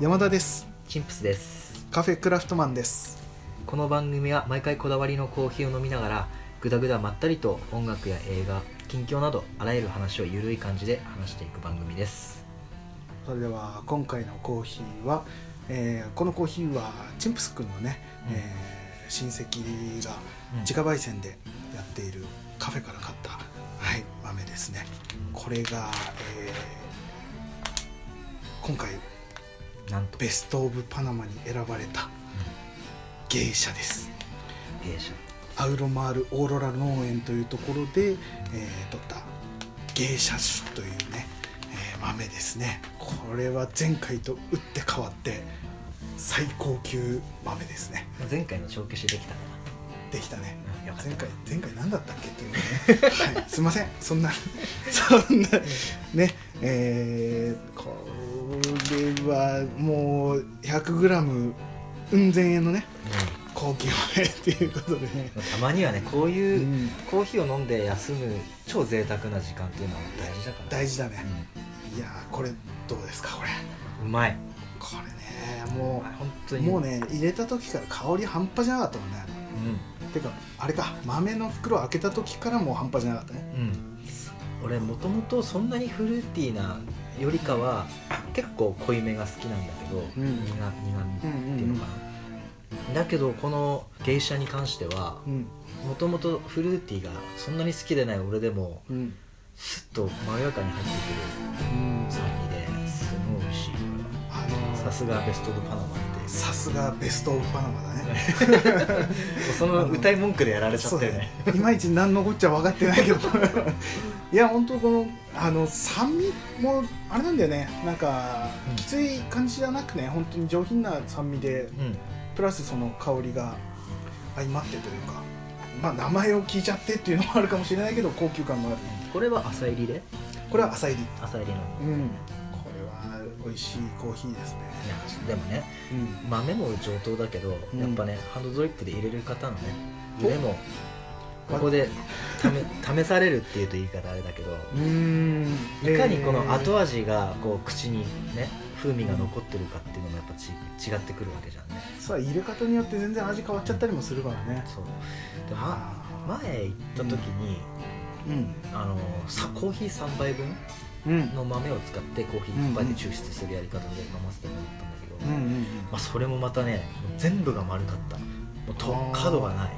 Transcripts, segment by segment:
山田です。チンプスです。カフェクラフトマンです。この番組は毎回こだわりのコーヒーを飲みながらぐだぐだまったりと音楽や映画近況などあらゆる話をゆるい感じで話していく番組です。それでは今回のコーヒーは、えーこのコーヒーはチンプスくんのね、うん。えー親戚がうん。自家焙煎でやっているカフェから買った、はい、豆ですね。これが、えー今回なんと。ベスト・オブ・パナマに選ばれた芸者です。弊社アウロマールオーロラ農園というところで、えー取った芸者種というね、えー豆ですね。これは前回と打って変わって最高級豆ですね。前回の帳消しできたかできたね。な、うん、た。前回前回何だったっけっていうね、はい、すいません。そんなそんなねえーこれはもう 100g うん千円のね高級豆っていうことでね、うん、たまにはねこうういう、ん、コーヒーを飲んで休む超贅沢な時間っていうのは大事だから。大事だね、いやーこれどうですかこれ。うんうまい。これねも本当に。うもうね入れた時から香り半端じゃなかったもんね。うん。てかあれか豆の袋開けた時からもう半端じゃなかったね。うん、俺もともとそんなにフルーティーなよりかは結構濃いめが好きなんだけど、うん。苦苦味っていうのかな、だけどこの芸者に関してはうん。もともとフルーティーがそんなに好きでない俺でもうん。スッとまろやかに入ってくうんる酸味ですごい美味しいさすがベスト・オブ・パナマさすがベスト・オブ・パナマだね。その歌い文句でやられちゃったよね。いまいち何のこっちゃ分かってないけど。いや本当このあの酸味もあれなんだよね。なんか、うん。きつい感じじゃなくね。本当に上品な酸味でうん。プラスその香りが相まってというか。まあ名前を聞いちゃってっていうのもあるかもしれないけど高級感のある。これは朝入りで？これは浅入り。朝入りの。うん。これは美味しいコーヒーですねでもねうん。豆も上等だけど、うん。やっぱねハンドドリップで入れる方のねお。腕もここで試 試されるっていうと言い方あれだけどうーん。いかにこの後は味がこう口にね風味が残ってるかっていうのもやっぱち違ってくるわけじゃんね。さあ入れ方によって全然味変わっちゃったりもするからね。そう。でまあ前行った時に、ーうん。あのさコーヒー3杯分うんの豆を使ってコーヒー1杯で抽出するやり方で飲ませてもらったんだけど、うんうんうん。まあ、それもまたね全部が丸かった。もうと角がない。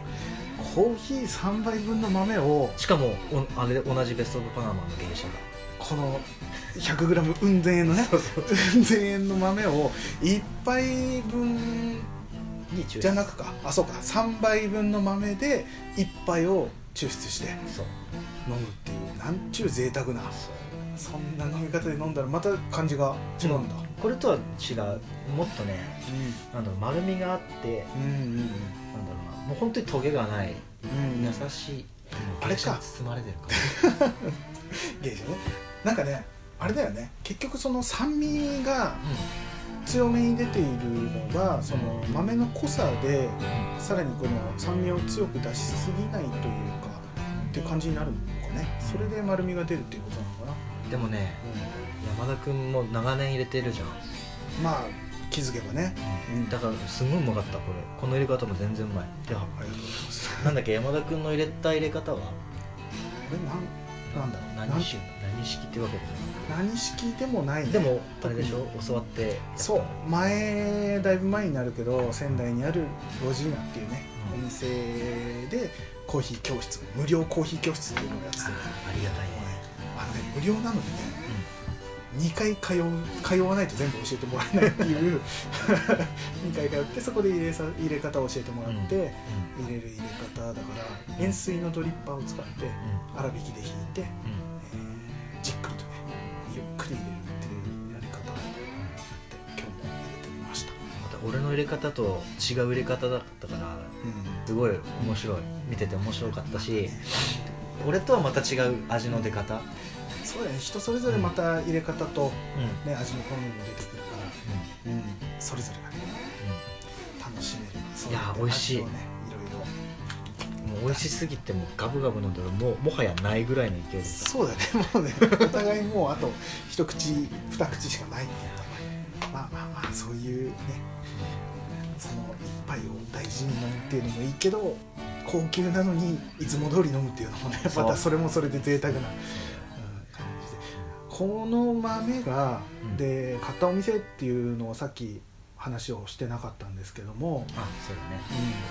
コーヒー3杯分の豆をしかもおあれで同じベスト・オブ・パナマの芸者が。この 100g うん千円のねうん千円の豆を1杯分じゃなくか。あそうか。3杯分の豆で1杯を抽出して飲むっていうなんちゅう贅沢なそんな飲み方で飲んだらまた感じが違うんだ。これとは違う。もっとねなんだろう丸みがあってうんうんうん。なんだろうな。もう本当にトゲがない。うん優しい。あれか。包まれてるから。芸者ね。なんかねあれだよね。結局その酸味が強めに出ているのがその豆の濃さでさらにこの酸味を強く出しすぎないというかっていう感じになるのかね。それで丸みが出るっていうことなのかな、うんでもね山田君も長年入れてるじゃん。まあ気づけばね、うん。だからすごいうまかったこれ。この入れ方も全然うまい。いやありがとうございます。なんだっけ山田君の入れた入れ方は？これなんなんだろう。何種何式ってわけで何何式でもないね。でもあれでしょ？教わってそう。前だいぶ前になるけど仙台にあるロジーナっていうね、うん。お店でコーヒー教室無料コーヒー教室っていうのをやってて、あありがたいねね無料なのにね2回通う通わないと全部教えてもらえないっていう 2回通ってそこで入れさ入れ方を教えてもらって、うん。入れる入れ方だから塩水のドリッパーを使って粗挽きで引いて、うん。えーじっくりとねゆっくり入れるっていうやり方をやって今日も入れてみました、また俺の入れ方と違う入れ方だったからすごい面白い。見てて面白かったし俺とはまた違う味の出方そうだね。人それぞれまた入れ方と、うん。ね、味の好みも出てくるから、うん、それぞれがね楽しめる。いや美味しい。ねいろいろもう美味しすぎてもうガブガブ飲んだらもうもはやないぐらいの勢いでさ。そうだね。もうねお互いもうあと一口二口しかないっていう。まあまあまあそういうねその一杯を大事に飲むっていうのもいいけど高級なのにいつも通り飲むっていうのもねまたそれもそれで贅沢な、この豆が、うん。で買ったお店っていうのをさっき話をしてなかったんですけども、あそうだね。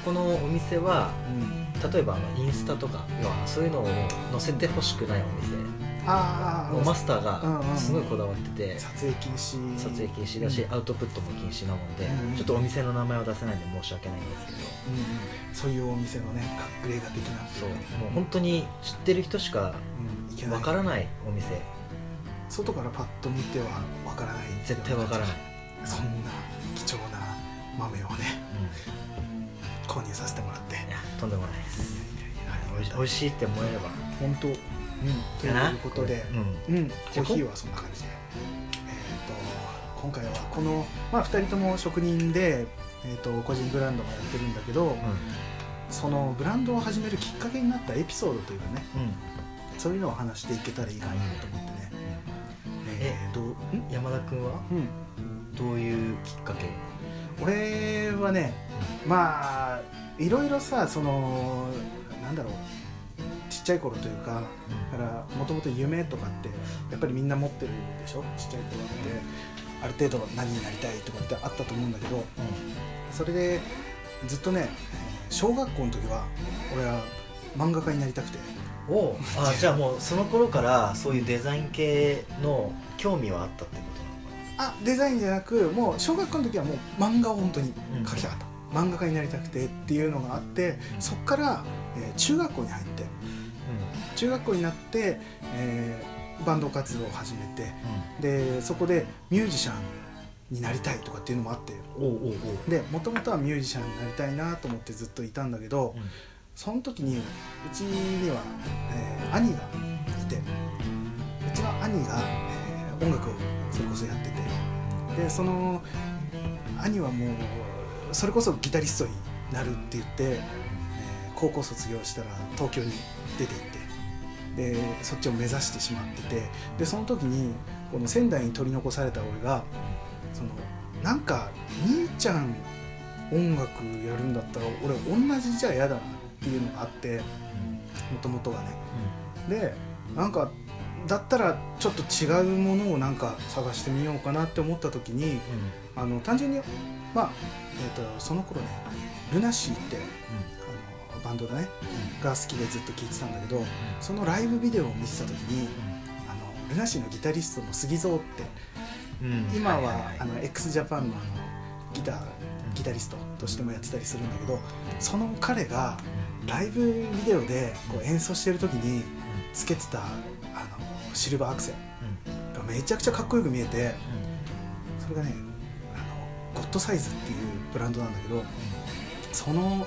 このお店はうん。うん、例えばあのインスタとか要はそういうのを載せてほしくないお店。あマスターうんうんがすごいこだわってて。撮影禁止。撮影禁止だし、うん。アウトプットも禁止なもんで、うん。ちょっとお店の名前を出せないんで申し訳ないんですけど。うん。うんそういうお店のね隠れ家的な。そう。もう本当に知ってる人しかうん。いけない。わからないお店外からパッと見てはわからない絶対わからない、そんな貴重な豆をねうん、購入させてもらって。いやとんでもないです。はいおいし美味しいって思えれば。本当。うん。ということでうん。うん。コーヒーはそんな感じで。えっ、と今回はこのまあ2人とも職人でえー、と個人ブランドもやってるんだけど、そのブランドを始めるきっかけになったエピソードというかね。うん。そういうのを話していけたらいいかなと思ってね、えー、どううん？山田君は？うん。どういうきっかけ？俺はねまあいろいろさそのなんだろうちっちゃい頃というかだからもともと夢とかってやっぱりみんな持ってるでしょ？ちっちゃい頃って。ある程度何になりたいとかってあったと思うんだけどそれでずっとね小学校の時は俺は漫画家になりたくて。うん、おうあじゃあもうその頃からそういうデザイン系の興味はあったってこあデザインじゃなくもう小学校の時はもう漫画を本当にうん描きたかった、漫画家になりたくてっていうのがあってうん。そっから、えー中学校に入ってとなの中学校になって、えーバンド活動を始めてうでそこでミュージシャンになりたいとかっていうのもあって。でもともとはミュージシャンになりたいなと思ってずっといたんだけど、うんその時にうちには、えー兄がいてうちの兄が、えー音楽をそれこそやっててでその兄はもうそれこそギタリストになるって言って、えー高校卒業したら東京に出て行ってでそっちを目指してしまっててでその時にこの仙台に取り残された俺がそのなんか兄ちゃん音楽やるんだったら俺同じじゃ嫌だなっていうのがあってもともとはね。でなんかだったらちょっと違うものをなんか探してみようかなって思った時にあの単純にまあ、えー、とその頃ねルナシーってあのバンドだね。が好きでずっと聴いてたんだけどそのライブビデオを見てた時にあのルナシーのギタリストの杉蔵って今はあの x ジャパンのあのギターギタリストとしてもやってたりするんだけどその彼がライブビデオでこう演奏してる時につけてたあのシルバーアクセがめちゃくちゃかっこよく見えてそれがねあのゴッドサイズっていうブランドなんだけどその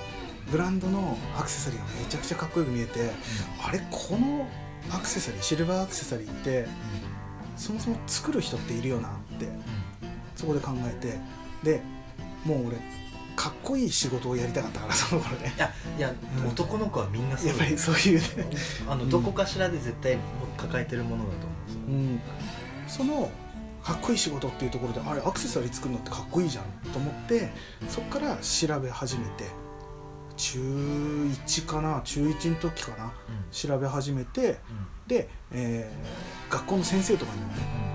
ブランドのアクセサリーがめちゃくちゃかっこよく見えてあれこのアクセサリーシルバーアクセサリーってそもそも作る人っているよなってそこで考えてでもう俺かっこいい仕事をやりたかったからその頃ね。いやいやうん。男の子はみんなそう。やっぱりそういうね、あのどこかしらで絶対抱えてるものだと思うんですよ。うん、そのかっこいい仕事っていうところであれアクセサリー作るのってかっこいいじゃんと思ってそこから調べ始めて中1かな中1の時かな調べ始めてで、えー学校の先生とかにもね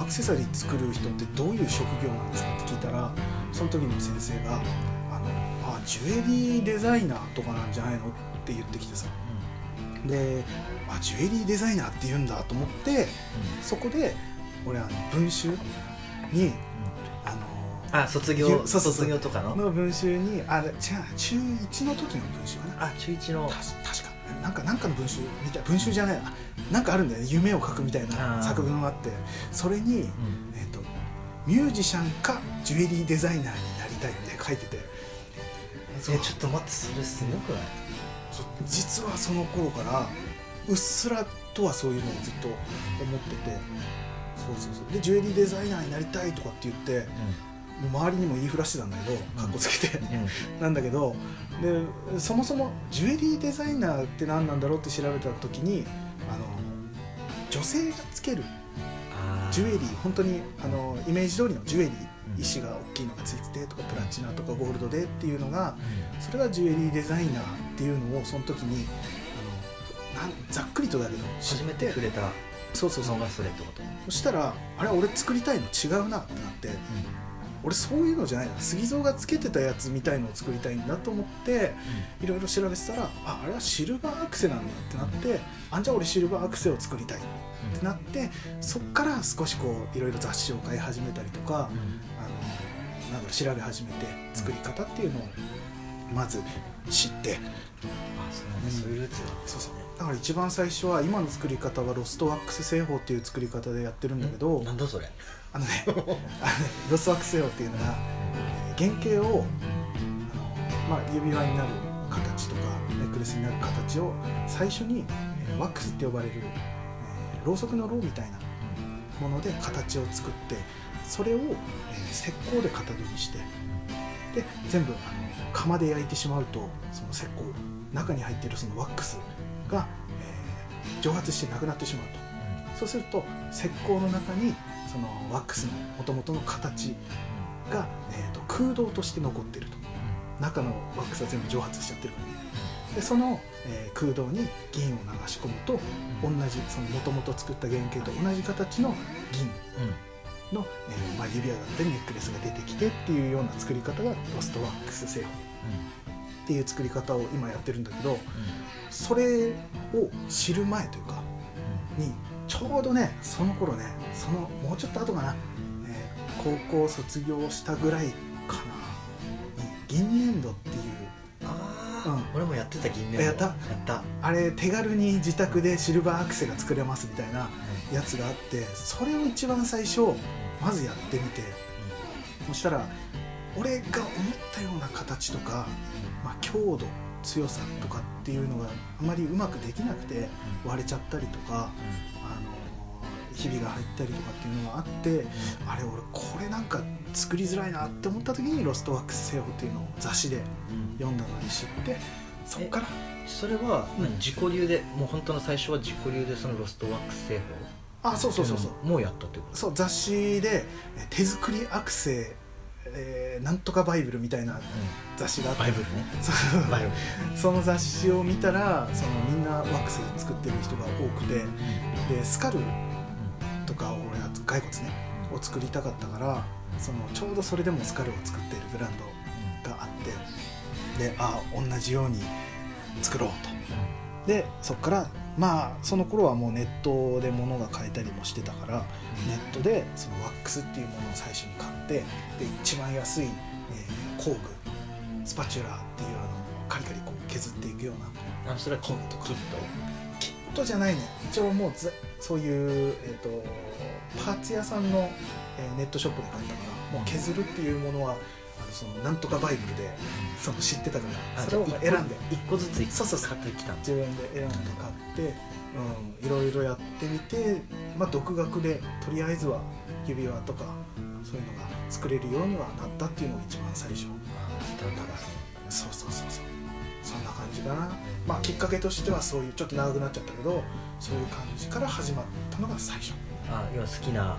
アクセサリー作る人ってどういう職業なんですかって聞いたらその時の先生があのあジュエリーデザイナーとかなんじゃないのって言ってきてさ。であジュエリーデザイナーって言うんだと思ってそこで俺あの文集にあのあ卒業卒業とかの？の文集にあ違う中1の時の文集かな。あ中1の。確か。なんかなんかの文集みたい文集じゃないななんかあるんだよね夢を書くみたいな作文があってそれに、うん。えー、とミュージシャンかジュエリーデザイナーになりたいって書いてて。えちょっと待ってそれすごくない？実はその頃からうっすらとはそういうのをずっと思ってて。そうそうそう。でジュエリーデザイナーになりたいとかって言ってもう周りにも言いふらしてたんだけどかっこつけて、うん。なんだけどでそもそもジュエリーデザイナーって何なんだろうって調べた時に女性がつけるジュエリー本当にあのイメージ通りのジュエリー石が大きいのがついててとかプラチナとかゴールドでっていうのがそれがジュエリーデザイナーっていうのをその時にあのなんざっくりとだけど知初めて触れたそうそうそうそしたらあれ俺作りたいの違うなってなって俺そういうのじゃないな。杉蔵がつけてたやつみたいのを作りたいんだと思っていろいろ調べてたらああれはシルバーアクセなんだってなってあじゃあ俺シルバーアクセを作りたいってなってそっから少しこういろいろ雑誌を買い始めたりとか、あのなんか調べ始めて作り方っていうのをまず知って。あそうなんだ。そういうルーツがそうそう。だから一番最初は今の作り方はロストワックス製法っていう作り方でやってるんだけどなんだそれあのねあのねロストワックス製法っていうのがえー原型をあの、まあ、指輪になる形とかネックレスになる形を最初に、えーワックスって呼ばれる、えーろうそくのろうみたいなもので形を作ってそれを、えー石膏で型取りしてで全部あの窯で焼いてしまうとその石膏中に入っているそのワックスが、えー蒸発してなくなってしまうと。そうすると石膏の中にそのワックスのもともとの形が、えー、と空洞として残っていると。中のワックスは全部蒸発しちゃってるからね。でその、えー空洞に銀を流し込むと同じそのもともと作った原型と同じ形の銀の、えーまあ、指輪だったりネックレスが出てきてっていうような作り方がロストワックス製法。っていう作り方を今やってるんだけどそれを知る前というかにちょうどねその頃ねそのもうちょっと後かな、えー高校卒業したぐらいかなに銀粘土っていうあうん。あ俺もやってた銀粘土。やった？やった。あれ手軽に自宅でシルバーアクセが作れますみたいなやつがあってそれを一番最初まずやってみてそしたら俺が思ったような形とか、まあ、強度強さとかっていうのがあまりうまくできなくて割れちゃったりとか、あのひびが入ったりとかっていうのがあってあれ俺これなんか作りづらいなって思った時にロストワックス製法っていうのを雑誌で読んだのに知ってそっから。それは自己流でもう本当の最初は自己流でそのロストワックス製法あそうそうそうそう。もうやったってこと？そう雑誌でえ手作りアクセ、えーなんとかバイブルみたいな雑誌があって。バイブルね。その雑誌を見たらそのみんなワックス作ってる人が多くて。でスカルとかを俺は骸骨ねを作りたかったからそのちょうどそれでもスカルを作っているブランドがあって。であ同じように作ろうと。でそこからまあその頃はもうネットで物が買えたりもしてたからネットでそのワックスっていうものを最初に買ってで一番安い、えー工具スパチュラーっていうあのカリカリこう削っていくようなあそれはキッとか。キッキットじゃないね。一応もうざそういう、えー、とパーツ屋さんの、えーネットショップで買ったからもう削るっていうものはあのそのなんとかバイブルでその知ってたからそれを選んで。一個ずつ一そう買ってきた自分で選んで買って、うん、いろいろやってみて、まあ、独学でとりあえずは指輪とかそういうのが作れるようにはなったっていうのが一番最初。スタートがそうそうそうそう。そんな感じかな。まあきっかけとしてはそういうちょっと長くなっちゃったけどそういう感じから始まったのが最初。あ要は好きな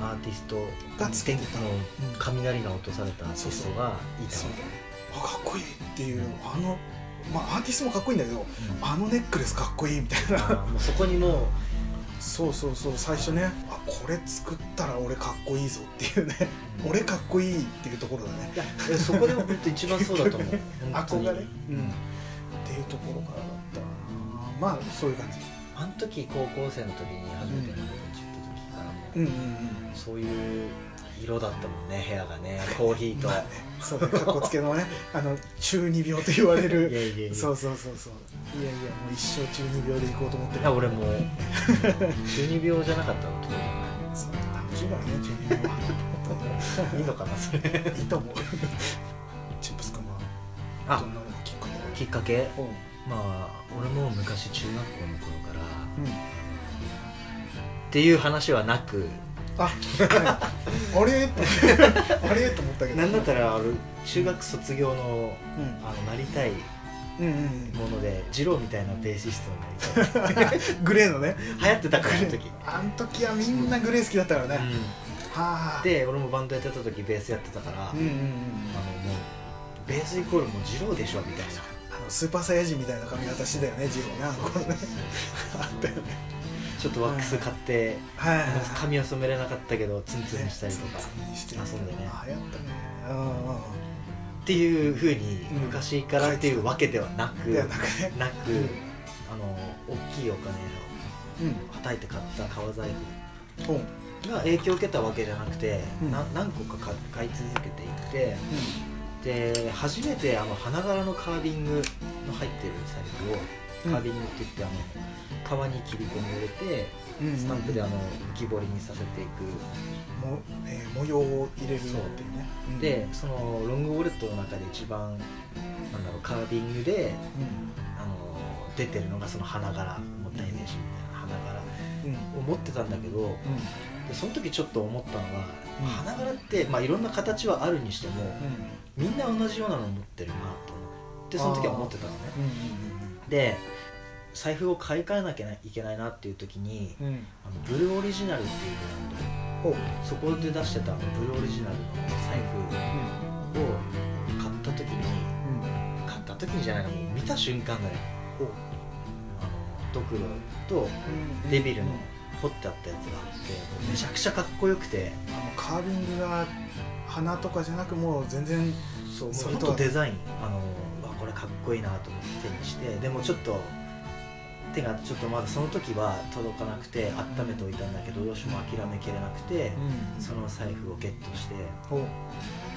アーティストがつけてたのうん雷が落とされたアーティストがいたわけあかっこいいっていうあのまあアーティストもかっこいいんだけどあのネックレスかっこいいみたいな。あもうそこにもそうそうそう最初ねあこれ作ったら俺かっこいいぞっていうね。俺かっこいいっていうところだね。そこでも本当一番そうだと思う。憧れ、うん、っていうところからだったな。まあそういう感じ。あの時高校生の時に初めてのロう、うんうんうん。そういう色だったもんね部屋がね。コーヒーと、まあねそうかっこつけのね あの中二病と言われいやるいやいや。そうそうそうそう。いやいやもう一生中二病でいこうと思ってる。いや俺もう中二病じゃなかったの当時。そう楽しいからね中二病はいいのかなそれ。いいと思う。チップス君はあどんなのがきっかけ？きっかけ？うん。まあ俺も昔中学校の頃からうんっていう話はなく。あ、はい。あれ？と あれ？と思ったけど。なんだったら俺中学卒業のうん。あのなりたいうんうんもので二郎みたいなベーシストになりたい。う んグレーのね。流行ってたからあの時、あの時はみんなグレー好きだったからね、はうん。あで俺もバンドやってた時ベースやってたから、うんうんうん。あのもうベースイコールもう二郎でしょみたいな。あのスーパーサイヤ人みたいな髪型してたよねジローね。あの頃ね。あったよねちょっとワックス買って、はい髪を染めれなかったけどツンツンにしたりとか、遊んでね。あ流行っていうふうにうん。昔からっていうわけではなく、なくあの大きいお金をはたいて買った革財布が影響を受けたわけじゃなくて、何個か買買い続けていってで初めてあの花柄のカービングの入ってる財布をうんカービングって言ってあの革に切り込みを入れてうんスタンプであの浮き彫りにさせていく、もえー模様を入れるっていう。ねうん。でそのロングウォレットの中で一番なんだろうカービングであの出てるのがその花柄も代名詞みたいな花柄を持ってたんだけどでその時ちょっと思ったのは、うん。花柄って、まあ、いろんな形はあるにしてもうん。みんな同じようなの持ってるなと思ってその時は思ってたのね。うんで財布を買い替えなきゃいけないなっていう時にうん。あのブルーオリジナルっていうブランドおうそこで出してたあのブルーオリジナルの財布を買った時にうん。買った時にじゃないなもう見た瞬間だねお。うあのドクロとデビルの彫ってあったやつがあってめちゃくちゃかっこよくて。あのカービングが花とかじゃなくもう全然そうそれとデザイン。あのかっこいいなと思って手にしてでもちょっと手がちょっとまだその時は届かなくて温めておいたんだけどどうしても諦めきれなくてその財布をゲットしてお。う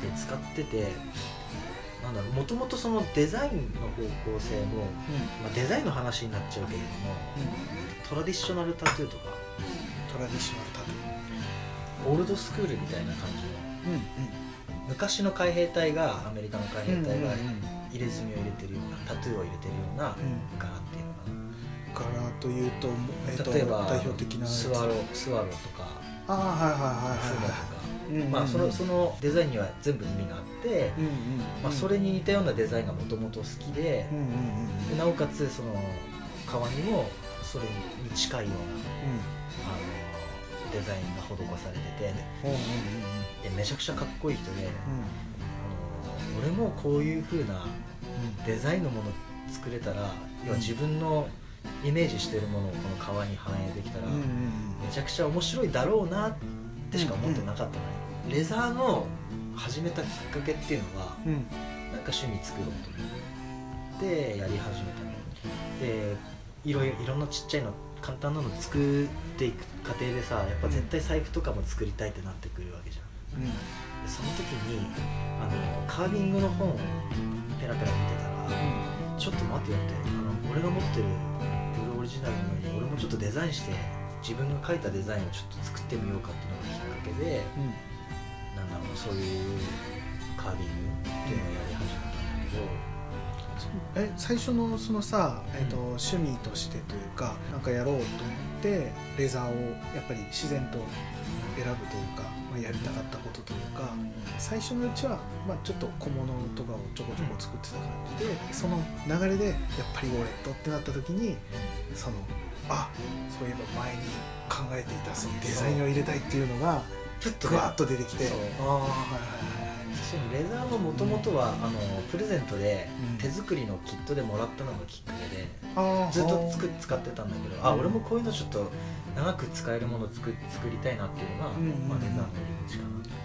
で使っててなんだろうもともとそのデザインの方向性も、まあ、デザインの話になっちゃうけれどもトラディショナルタトゥーとか？トラディショナルタトオールドスクールみたいな感じの。ゥー昔の海兵隊がアメリカの海兵隊がうんうんうん入れ墨を入れてるようなタトゥーを入れてるようなうん。柄っていうのか柄というと,、えーとな例えば代表的なスワロースワローとかああはいはいはいはいはい。まあ、そのそのデザインには全部意味があって、うんうんまあ、それに似たようなデザインがもともと好きでうんうんうんでなおかつその革にもそれに近いようなあのデザインが施されててでうんうんうんでめちゃくちゃかっこいい人で、俺もこういう風なデザインのもの作れたら要は自分のイメージしてるものをこの革に反映できたら、めちゃくちゃ面白いだろうなってしか思ってなかったのね、レザーの始めたきっかけっていうのはうん。なんか趣味作ろうと思ってやり始めたの。でいろいろんなちっちゃいの簡単なの作っていく過程でさやっぱ絶対財布とかも作りたいってなってくるわけじゃん。うん。でその時にあのカービングの本をペラペラ見てたらちょっと待てよってあの俺が持ってるブルーオリジナルのように俺もちょっとデザインして自分が描いたデザインをちょっと作ってみようかっていうのがきっかけでうん。なんだろうそういうカービングっていうのをやり始めたんだけど、え最初のそのさ、えー、と趣味としてというかなんかやろうと思ってレザーをやっぱり自然と選ぶというか、まあ、やりたかったことというか最初のうちは、まあ、ちょっと小物とかをちょこちょこ作ってた感じでその流れでやっぱりウォレットってなった時にそのあそういえば前に考えていたそのデザインを入れたいっていうのがふっとぐわっと出てきて。ああはいはいレザーももともとは、あのプレゼントでうん。手作りのキットでもらったのがきっかけで、ずっと作っ使ってたんだけどあうん。俺もこういうのちょっと長く使えるものを作作りたいなっていうのが、うんうんうん。まあ、レザーの入り口か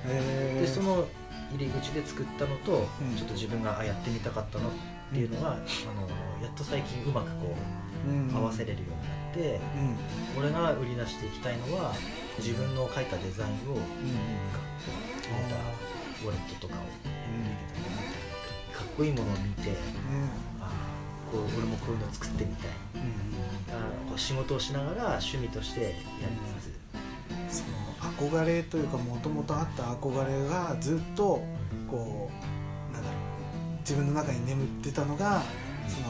な、でその入り口で作ったのと、うん。ちょっと自分があやってみたかったのっていうのが、あのやっと最近うまくこうんう合わせれるようになって、うん。俺が売り出していきたいのは自分の描いたデザインをうん入れたウォレットとかを入れていけたらなと思ってかっこいいものを見てあこう俺もこういうの作ってみたい。あこう仕事をしながら趣味としてやりつつ、その憧れというかもともとあった憧れがずっとこうなんだろう自分の中に眠ってたのがその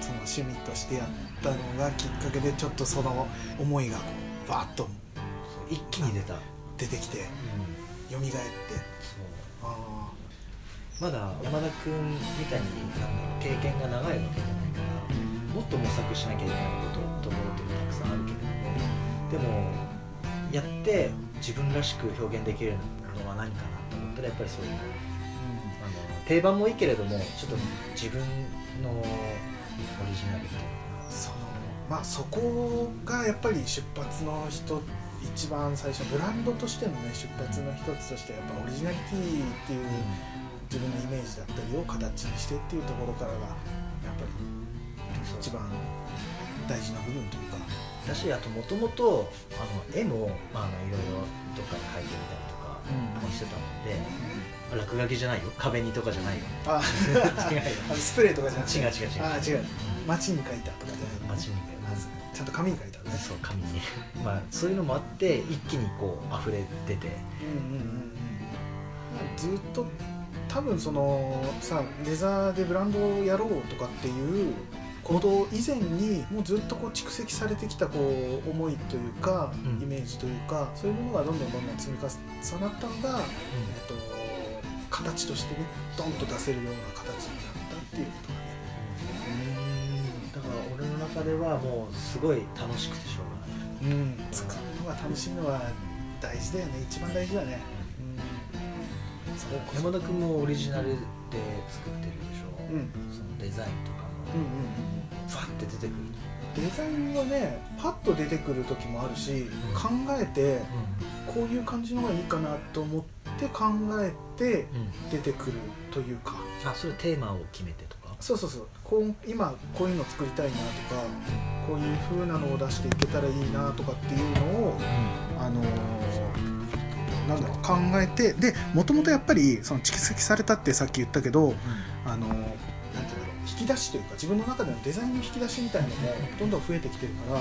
その趣味としてやったのがきっかけでちょっとその思いがこうバーッと一気に出た、出てきて蘇って。そう。あまだ山田君みたいになんだろう経験が長いわけじゃないからもっと模索しなきゃいけないことところってたくさんあるけれどもでもやって自分らしく表現できるのは何かなと思ったらやっぱりそういうあの定番もいいけれどもちょっと自分のオリジナルっていうのかな。そのまあそこがやっぱり出発の人一番最初ブランドとしてのね出発の一つとしてやっぱオリジナリティっていう自分のイメージだったりを形にしてっていうところからがやっぱり一番大事な部分というか。だしあともともとあの絵も、いろいろどっかに描いてみたりとかうん。もしてたので、落書きじゃないよ。壁にとかじゃないよ。あ 違うよ。スプレーとかじゃなくて。違う違う違う。あ違う。街に書いたとかじゃない。街にまずちゃんと紙に書いたのね。そう紙。にまあそういうのもあって一気にこう溢れ出て。うんうんうん。うんずっと多分そのさレザーでブランドをやろうとかっていうこと以前にもうずっとこう蓄積されてきたこう思いというか、うん。イメージというかそういうものがどんどんどんどん積み重なったのが、えっと、形としてねドンと出せるような形になったっていうことがね中ではもうすごい楽しくてしょうがない。うん。作るのが楽しいのは大事だよね。一番大事だね。うん。山田君もオリジナルで作ってるでしょ、うんそのデザインとかうんうん。もファッて出てくるデザインはねパッと出てくる時もあるし、考えてこういう感じのがいいかなと思って考えてうん。出てくるというかあそれテーマを決めてとかそうそうそう。こう今こういうの作りたいなとかこういう風なのを出していけたらいいなとかっていうのをあのーなんだろう考えてでもともとやっぱりその蓄積されたってさっき言ったけどあのーなんていうんだろう引き出しというか自分の中でのデザインの引き出しみたいなのもどんどん増えてきてるから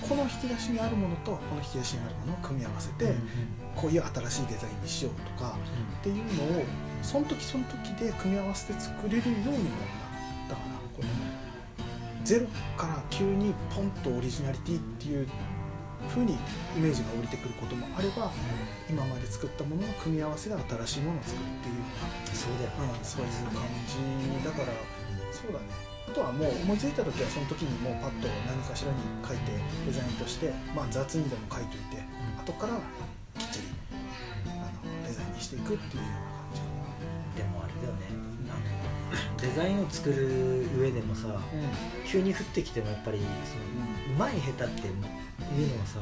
この引き出しにあるものとこの引き出しにあるものを組み合わせて、こういう新しいデザインにしようとかっていうのをその時その時で組み合わせて作れるようにもなゼロから急にポンとオリジナリティっていう風にイメージが降りてくることもあれば今まで作ったものの組み合わせで新しいものを作るっていうそうだよな、うん、そういう感じだからそうだね。あとはもう思いついた時はその時にもうパッと何かしらに書いてデザインとして、まあ、雑にでも書いといて後からきっちりあのデザインにしていくっていうような感じかでもあれだよねデザインを作る上でもさな急に降ってきてもやっぱりそのうまい下手っていうのはさ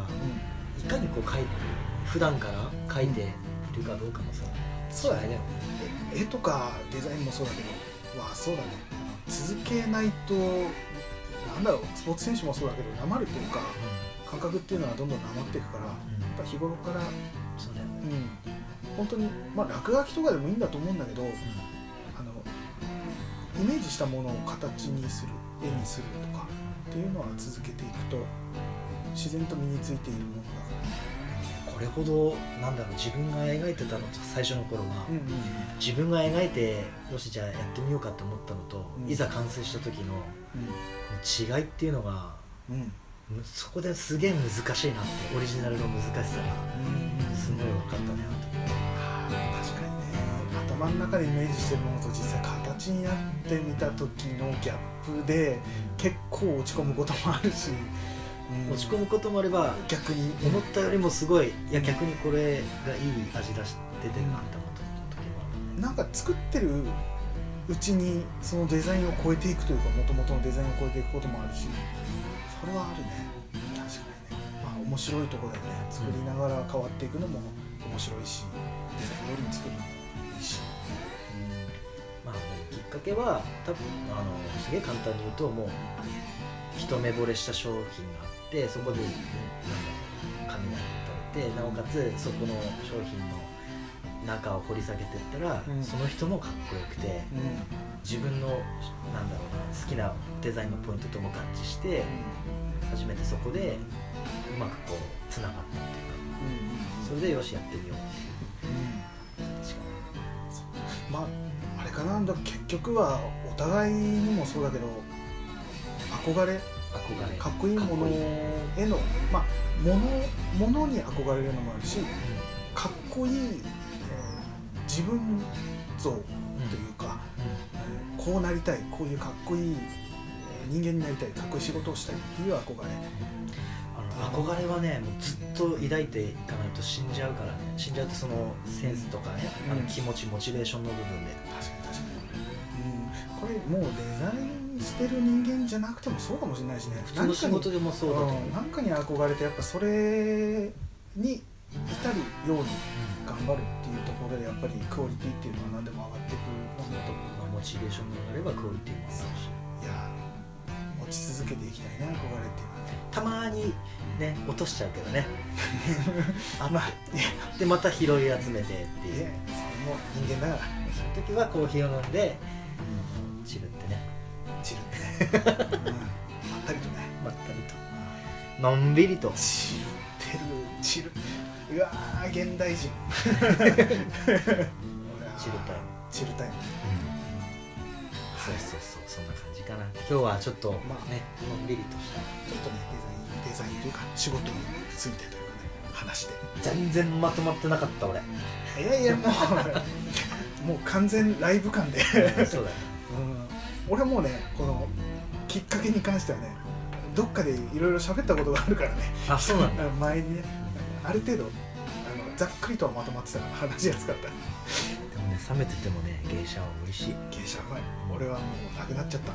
いかにこう書いて普段から書いているかどうかもさそうだね。絵とかデザインもそうだけどわあそうだね。続けないとなんだろうスポーツ選手もそうだけどなまるっていうか感覚っていうのはどんどんなまっていくからやっぱ日頃からそうだよね。うん。本当にまあ落書きとかでもいいんだと思うんだけどイメージしたものを形にする絵にするとかっていうのは続けていくと自然と身についているものだ。からこれほどなんだろう自分が描いてたのと最初の頃は、うん自分が描いてよしじゃあやってみようかって思ったのと、うん。いざ完成した時の違いっていうのがうん。そこですげえ難しいなってオリジナルの難しさがすごい分かったねあの時確かにね。頭の中でイメージしてるものと実際形になってみた時のギャップで結構落ち込むこともあるし、うん。落ち込むこともあれば逆に思ったよりもすごいいや逆にこれがいい味出し出てるなって思った時もあるなんか作ってるうちにそのデザインを超えていくというかもともとのデザインを超えていくこともあるしそれはあるね。確かにね。まあ面白いところだよね。作りながら変わっていくのも面白いしデザインよりも作るのもっかけは多分あのすげえ簡単に言うともう。一目惚れした商品があってそこでなんだ取れてなおかつそこの商品の中を掘り下げていったら、うん。その人もかっこよくて自分のなんだろうな好きなデザインのポイントとも合致して初めてそこでうまくこうつながったっていうか。それでよしやってみようっていう。確かかなだ結局はお互いにもそうだけど憧れに憧れ。かっこいいものへのまあものものに憧れるのもあるしかっこいい、えー自分像というこうなりたいこういうかっこいいえー人間になりたいかっこいい仕事をしたいっていう憧れ。あの憧れはねもうずっと抱いていかないと死んじゃうからね。死んじゃうとそのセンスとかね、あのうん気持ちモチベーションの部分で。確かこれもうデザインしてる人間じゃなくてもそうかもしれないしね。普通の仕事でもそうだと思う、ん。なんかに憧れてやっぱそれに至るように頑張るっていうところでやっぱりクオリティっていうのは何でも上がっていくもんだと思う。まあ、モチベーションが上がればクオリティも上がるし。いや持ち続けていきたいね憧れっていうのは。ねたまにね落としちゃうけどね。あまでまた拾い集めてっていう。それも人間だから。その時はコーヒーを飲んでチルってね。チルってね、うん、まったりとね。まったりと。のんびりと。チルってる。チルうわー現代人。チルタイム。チルタイム。そうそうそうそんな感じかな。今日はちょっとね、まあ。のんびりとした。ちょっとねデザインデザインというか仕事についてというかね話して。全然まとまってなかった俺。いやいやもうもう完全ライブ感で、そうだねうん、俺もうねこのきっかけに関してはねどっかでいろいろ喋ったことがあるからね。あそうなんだ。前にねある程度あのざっくりとはまとまってたから話しやすかった。でもね冷めててもね芸者は美味しい。芸者うまい。俺はもうなくなっちゃった。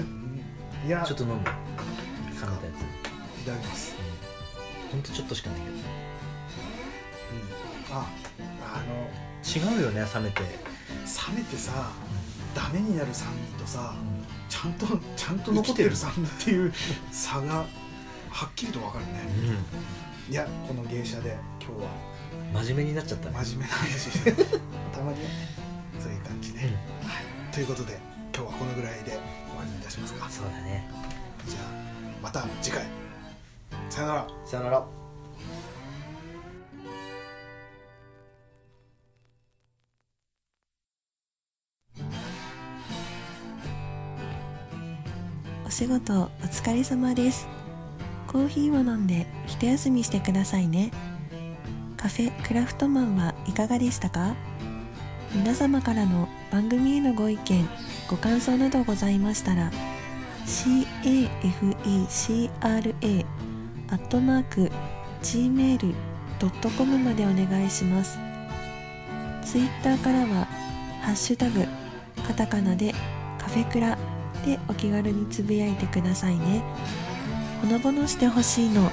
うん。いや。ちょっと飲む。冷めたやいただきます、つほんとちょっとしかないけど。うん、ああの。違うよね冷めて。冷めてさダメになる酸味とさちゃんとちゃんと残ってる酸味っていう差がはっきりと分かるね。いやこの芸者で今日は。真面目になっちゃったね。真面目な話して たまにはそういう感じで、はい、ということで今日はこのぐらいで終わりにいたしますか。そうだね。じゃあまた次回。さよなら。さよなら仕事お疲れ様です。コーヒーを飲んで一休みしてくださいね。カフェクラフトマンはいかがでしたか？皆様からの番組へのご意見ご感想などございましたら cafecra アットマーク gmail.com までお願いします。ツイッターからは「ハッシュタグカタカナでカフェクラ」でお気軽につぶやいてくださいね。ほのぼのしてほしいの